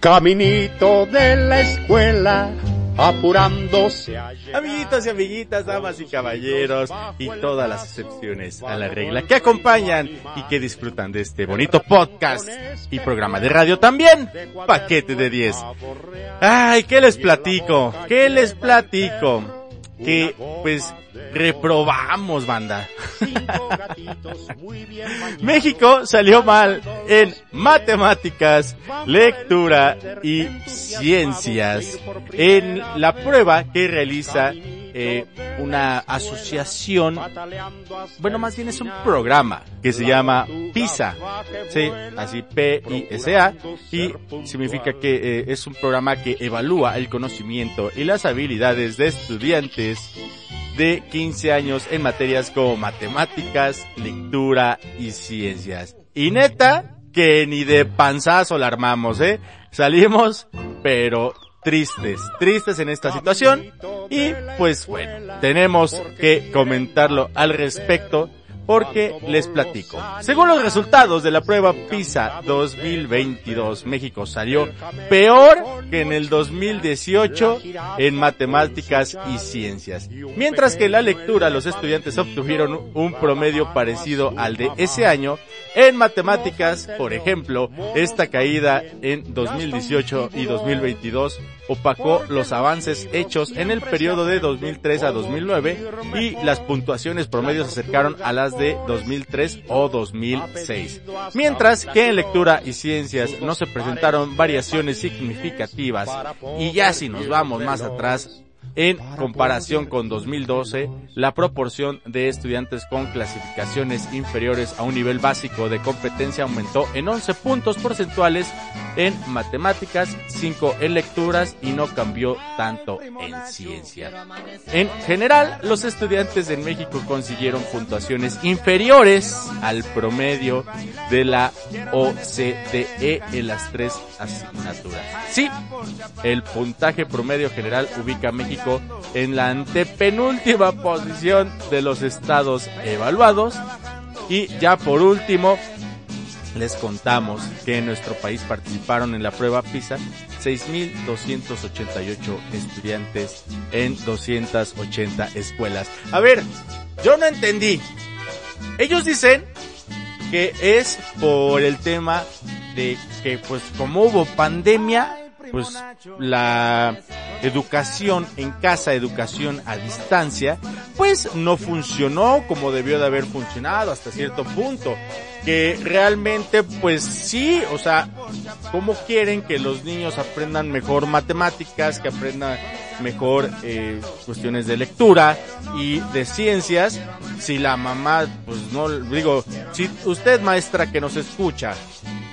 Caminito de la escuela, apurándose Amiguitos y amiguitas, damas y caballeros, y todas las excepciones a la regla que acompañan y que disfrutan de este bonito podcast y programa de radio también, paquete de 10. Ay, ¿qué les platico? ¿Qué les platico? Que, pues, reprobamos, banda. México salió mal en matemáticas, lectura y ciencias en la prueba que realiza eh, una asociación, bueno, más bien es un programa que se llama PISA, sí, así P-I-S-A, y significa que eh, es un programa que evalúa el conocimiento y las habilidades de estudiantes de 15 años en materias como matemáticas, lectura y ciencias. Y neta, que ni de panzazo la armamos, ¿eh? Salimos, pero tristes, tristes en esta situación. Y pues bueno, tenemos que comentarlo al respecto porque les platico. Según los resultados de la prueba PISA 2022, México salió peor que en el 2018 en matemáticas y ciencias. Mientras que en la lectura los estudiantes obtuvieron un promedio parecido al de ese año, en matemáticas, por ejemplo, esta caída en 2018 y 2022 opacó los avances hechos en el periodo de 2003 a 2009 y las puntuaciones promedios se acercaron a las de 2003 o 2006. Mientras que en lectura y ciencias no se presentaron variaciones significativas y ya si nos vamos más atrás, en comparación con 2012, la proporción de estudiantes con clasificaciones inferiores a un nivel básico de competencia aumentó en 11 puntos porcentuales en matemáticas, 5 en lecturas y no cambió tanto en ciencia. En general, los estudiantes en México consiguieron puntuaciones inferiores al promedio de la OCDE en las tres asignaturas. Sí, el puntaje promedio general ubica a México en la antepenúltima posición de los estados evaluados. Y ya por último, les contamos que en nuestro país participaron en la prueba PISA 6.288 estudiantes en 280 escuelas. A ver, yo no entendí. Ellos dicen que es por el tema de que pues como hubo pandemia, pues la educación en casa, educación a distancia, pues no funcionó como debió de haber funcionado hasta cierto punto. Que realmente, pues sí, o sea, ¿cómo quieren que los niños aprendan mejor matemáticas, que aprendan mejor eh, cuestiones de lectura y de ciencias? Si la mamá, pues no, digo, si usted maestra que nos escucha,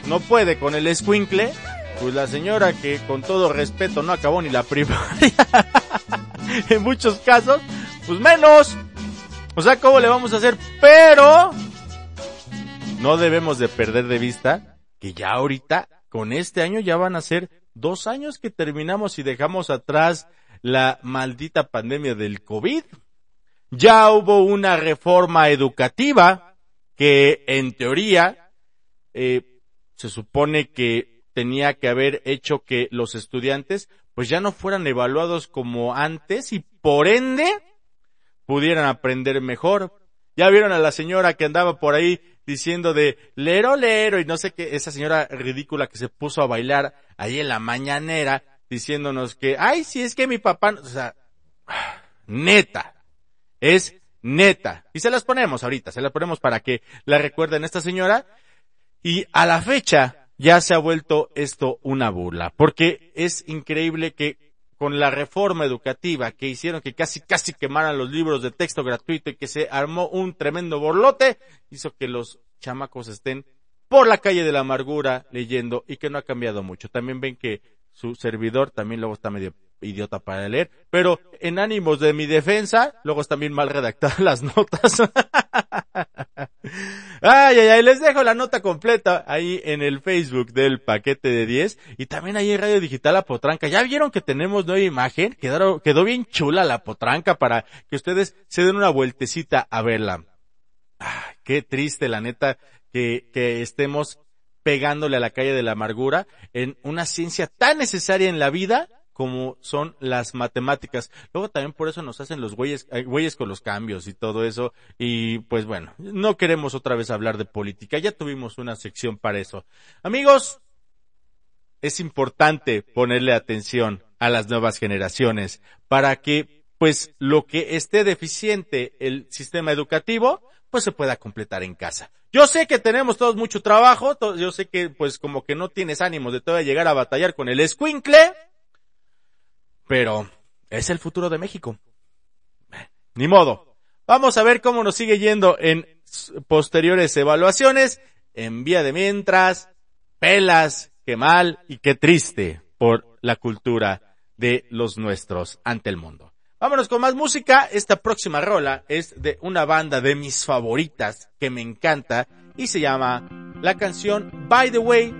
no puede con el escuincle, pues la señora que con todo respeto no acabó ni la primaria, en muchos casos, pues menos. O sea, ¿cómo le vamos a hacer? Pero no debemos de perder de vista que ya ahorita, con este año ya van a ser dos años que terminamos y dejamos atrás la maldita pandemia del COVID. Ya hubo una reforma educativa que en teoría eh, se supone que tenía que haber hecho que los estudiantes pues ya no fueran evaluados como antes y por ende pudieran aprender mejor. Ya vieron a la señora que andaba por ahí diciendo de lero lero y no sé qué, esa señora ridícula que se puso a bailar ahí en la mañanera diciéndonos que, ay, si es que mi papá, o sea, neta, es neta. Y se las ponemos ahorita, se las ponemos para que la recuerden esta señora. Y a la fecha ya se ha vuelto esto una burla, porque es increíble que con la reforma educativa que hicieron que casi casi quemaran los libros de texto gratuito y que se armó un tremendo borlote, hizo que los chamacos estén por la calle de la amargura leyendo y que no ha cambiado mucho. También ven que su servidor también luego está medio idiota para leer, pero en ánimos de mi defensa, luego están bien mal redactadas las notas. ay, ay, ay, les dejo la nota completa ahí en el Facebook del paquete de 10 y también ahí en Radio Digital La Potranca. Ya vieron que tenemos nueva imagen, quedó, quedó bien chula la Potranca para que ustedes se den una vueltecita a verla. Ay, qué triste la neta que estemos pegándole a la calle de la amargura en una ciencia tan necesaria en la vida como son las matemáticas. Luego también por eso nos hacen los güeyes, eh, güeyes con los cambios y todo eso. Y pues bueno, no queremos otra vez hablar de política. Ya tuvimos una sección para eso. Amigos, es importante ponerle atención a las nuevas generaciones para que pues lo que esté deficiente el sistema educativo pues se pueda completar en casa. Yo sé que tenemos todos mucho trabajo, yo sé que pues como que no tienes ánimos de todavía llegar a batallar con el escuincle, pero es el futuro de México. Ni modo. Vamos a ver cómo nos sigue yendo en posteriores evaluaciones. En vía de mientras, pelas, qué mal y qué triste por la cultura de los nuestros ante el mundo. Vámonos con más música. Esta próxima rola es de una banda de mis favoritas que me encanta y se llama la canción By the Way.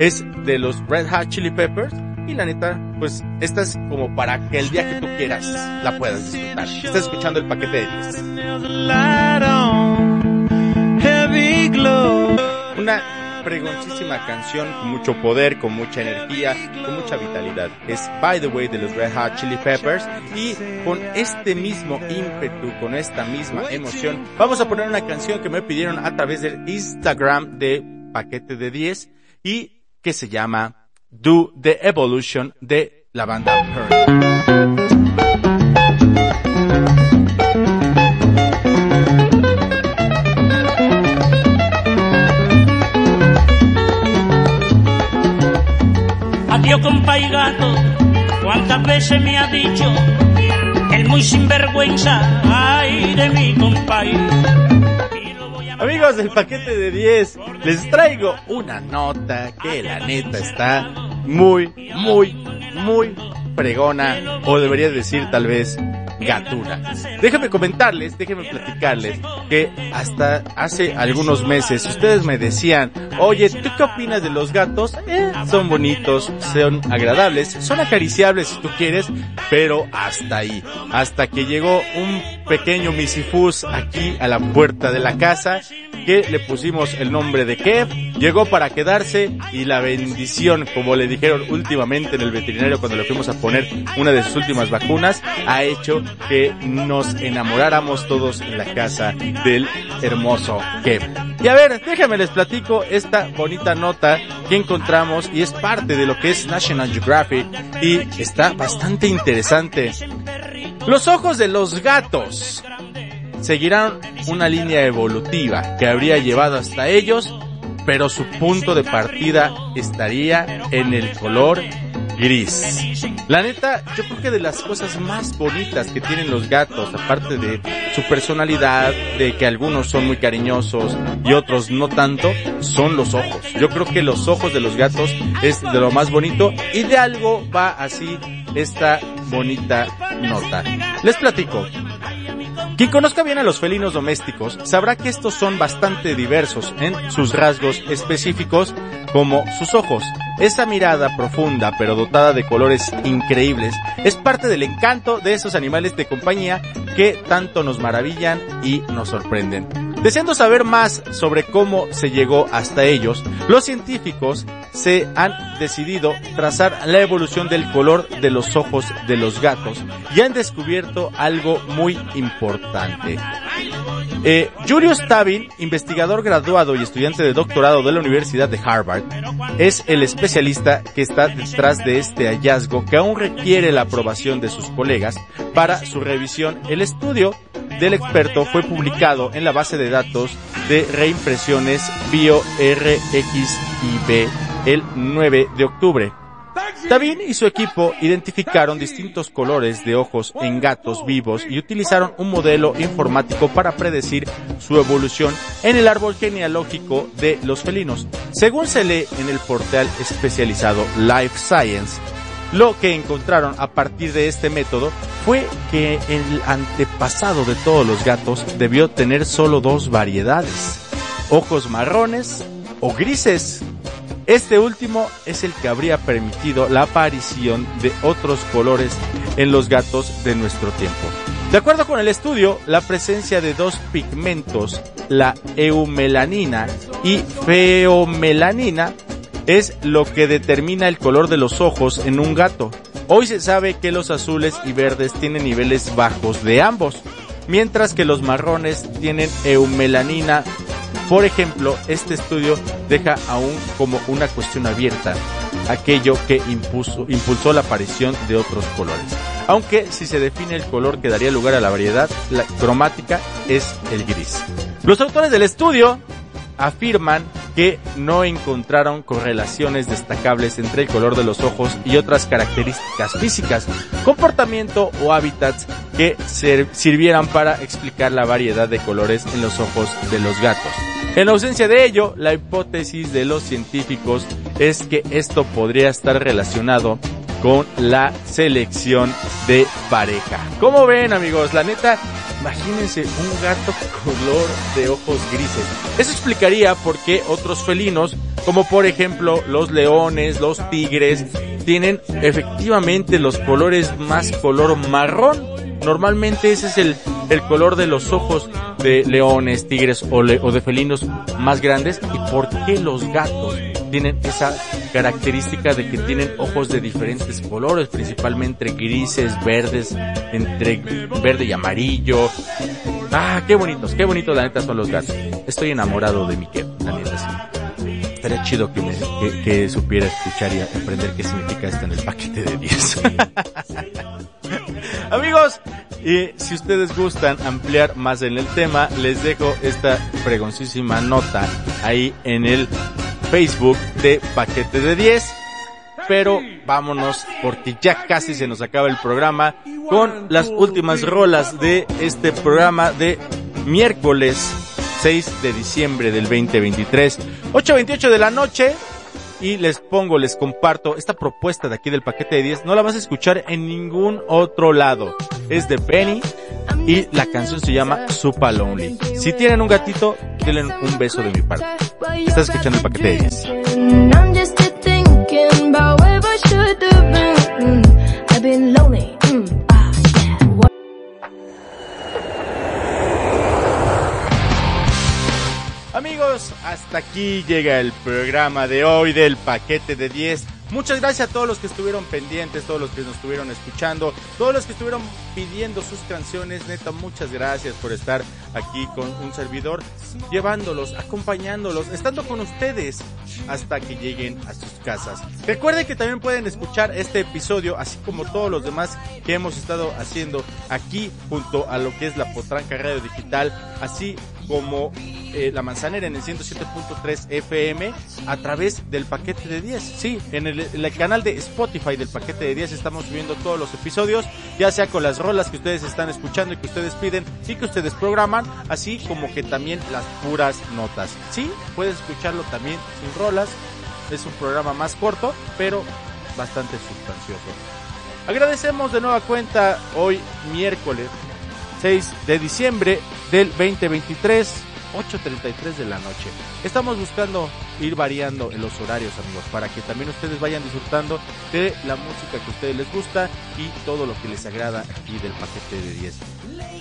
Es de los Red Hot Chili Peppers Y la neta, pues esta es como para que el día que tú quieras la puedas disfrutar. Estás escuchando el paquete de 10. Una pregoncísima canción con mucho poder, con mucha energía, con mucha vitalidad. Es By the Way de los Red Hot Chili Peppers y con este mismo ímpetu, con esta misma emoción, vamos a poner una canción que me pidieron a través del Instagram de Paquete de 10 y que se llama Do the Evolution de la banda Pearl. Adiós compa y gato, cuántas veces me ha dicho el muy sinvergüenza, ay de mi compa. Amigos del paquete de 10, les traigo una nota que la neta está muy, muy, muy pregona, o debería decir tal vez gatura. Déjenme comentarles, déjenme platicarles que hasta hace algunos meses ustedes me decían, oye, ¿tú qué opinas de los gatos? Eh, son bonitos, son agradables, son acariciables si tú quieres, pero hasta ahí. Hasta que llegó un pequeño misifus aquí a la puerta de la casa que le pusimos el nombre de Kev, llegó para quedarse y la bendición, como le dijeron últimamente en el veterinario cuando le fuimos a poner una de sus últimas vacunas, ha hecho que nos enamoráramos todos en la casa del hermoso Kev. Y a ver, déjame les platico esta bonita nota que encontramos y es parte de lo que es National Geographic y está bastante interesante. Los ojos de los gatos seguirán una línea evolutiva que habría llevado hasta ellos, pero su punto de partida estaría en el color gris. La neta, yo creo que de las cosas más bonitas que tienen los gatos, aparte de su personalidad, de que algunos son muy cariñosos y otros no tanto, son los ojos. Yo creo que los ojos de los gatos es de lo más bonito y de algo va así esta bonita nota. Les platico. Quien conozca bien a los felinos domésticos sabrá que estos son bastante diversos en sus rasgos específicos como sus ojos. Esa mirada profunda pero dotada de colores increíbles es parte del encanto de esos animales de compañía que tanto nos maravillan y nos sorprenden. Deseando saber más sobre cómo se llegó hasta ellos, los científicos se han decidido trazar la evolución del color de los ojos de los gatos y han descubierto algo muy importante. Eh, Julius investigador graduado y estudiante de doctorado de la Universidad de Harvard, es el especialista que está detrás de este hallazgo que aún requiere la aprobación de sus colegas para su revisión. El estudio del experto fue publicado en la base de datos de reimpresiones BioRxiB el 9 de octubre. Tabin y su equipo identificaron distintos colores de ojos en gatos vivos y utilizaron un modelo informático para predecir su evolución en el árbol genealógico de los felinos. Según se lee en el portal especializado Life Science, lo que encontraron a partir de este método fue que el antepasado de todos los gatos debió tener solo dos variedades, ojos marrones o grises. Este último es el que habría permitido la aparición de otros colores en los gatos de nuestro tiempo. De acuerdo con el estudio, la presencia de dos pigmentos, la eumelanina y feomelanina, es lo que determina el color de los ojos en un gato. Hoy se sabe que los azules y verdes tienen niveles bajos de ambos, mientras que los marrones tienen eumelanina. Por ejemplo, este estudio deja aún como una cuestión abierta aquello que impulsó la aparición de otros colores. Aunque si se define el color que daría lugar a la variedad, la cromática es el gris. Los autores del estudio afirman que no encontraron correlaciones destacables entre el color de los ojos y otras características físicas, comportamiento o hábitats que sirvieran para explicar la variedad de colores en los ojos de los gatos. En ausencia de ello, la hipótesis de los científicos es que esto podría estar relacionado con la selección de pareja. ¿Cómo ven amigos? La neta, imagínense un gato color de ojos grises. Eso explicaría por qué otros felinos, como por ejemplo los leones, los tigres tienen efectivamente los colores más color marrón. Normalmente ese es el, el color de los ojos de leones, tigres o, o de felinos más grandes. ¿Y por qué los gatos tienen esa característica de que tienen ojos de diferentes colores, principalmente grises, verdes, entre verde y amarillo? Ah, qué bonitos, qué bonitos la neta son los gatos. Estoy enamorado de Miquel, la neta sí. Estaría chido que, me, que, que supiera escuchar y aprender qué significa esto en el paquete de 10. Amigos, y si ustedes gustan ampliar más en el tema, les dejo esta fregoncísima nota ahí en el Facebook de Paquete de 10. Pero vámonos porque ya casi se nos acaba el programa con las últimas rolas de este programa de miércoles 6 de diciembre del 2023. 8.28 de la noche y les pongo, les comparto esta propuesta de aquí del paquete de 10. No la vas a escuchar en ningún otro lado. Es de Benny y la canción se llama Super Lonely. Si tienen un gatito, denle un beso de mi parte. Estás escuchando el paquete de 10. I'm just here thinking about where I should have been. Mm. Mm, ah, Amigos, hasta aquí llega el programa de hoy del paquete de 10. Muchas gracias a todos los que estuvieron pendientes, todos los que nos estuvieron escuchando, todos los que estuvieron pidiendo sus canciones. Neta, muchas gracias por estar aquí con un servidor, llevándolos, acompañándolos, estando con ustedes hasta que lleguen a sus casas. Recuerden que también pueden escuchar este episodio, así como todos los demás que hemos estado haciendo aquí junto a lo que es la Potranca Radio Digital, así como eh, La Manzanera en el 107.3 FM a través del paquete de 10. Sí, en el, canal de Spotify del paquete de 10 estamos subiendo todos los episodios, ya sea con las rolas que ustedes están escuchando y que ustedes piden y que ustedes programan, así como que también las puras notas. Sí, puedes escucharlo también sin rolas. Es un programa más corto, pero bastante sustancioso. Agradecemos de nueva cuenta hoy miércoles 6 de diciembre del 2023, 8.33 de la noche. Estamos buscando ir variando en los horarios, amigos, para que también ustedes vayan disfrutando de la música que a ustedes les gusta y todo lo que les agrada aquí del paquete de 10.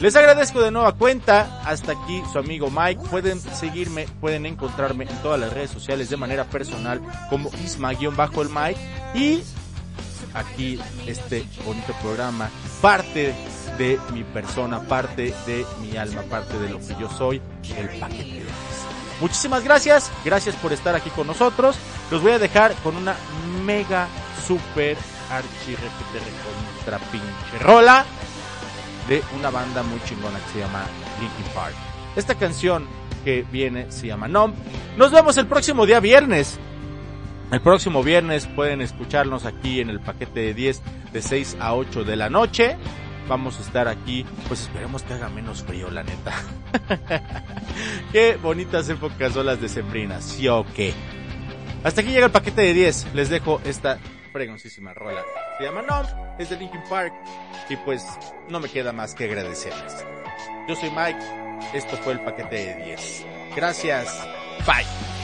Les agradezco de nueva cuenta. Hasta aquí su amigo Mike. Pueden seguirme, pueden encontrarme en todas las redes sociales de manera personal como Isma-el Mike. Y aquí este bonito programa, parte de mi persona, parte de mi alma, parte de lo que yo soy, el paquete de 10. Muchísimas gracias, gracias por estar aquí con nosotros. Los voy a dejar con una mega super archi recontra pinche rola de una banda muy chingona que se llama Linkin Park. Esta canción que viene se llama Numb. Nos vemos el próximo día viernes. El próximo viernes pueden escucharnos aquí en el paquete de 10 de 6 a 8 de la noche. Vamos a estar aquí, pues esperemos que haga menos frío, la neta. Qué bonitas épocas son las decembrinas, ¿sí o qué? Hasta aquí llega el paquete de 10. Les dejo esta fregoncísima rola. Se llama No, es de Linkin Park. Y pues no me queda más que agradecerles. Yo soy Mike. Esto fue el paquete de 10. Gracias. Bye.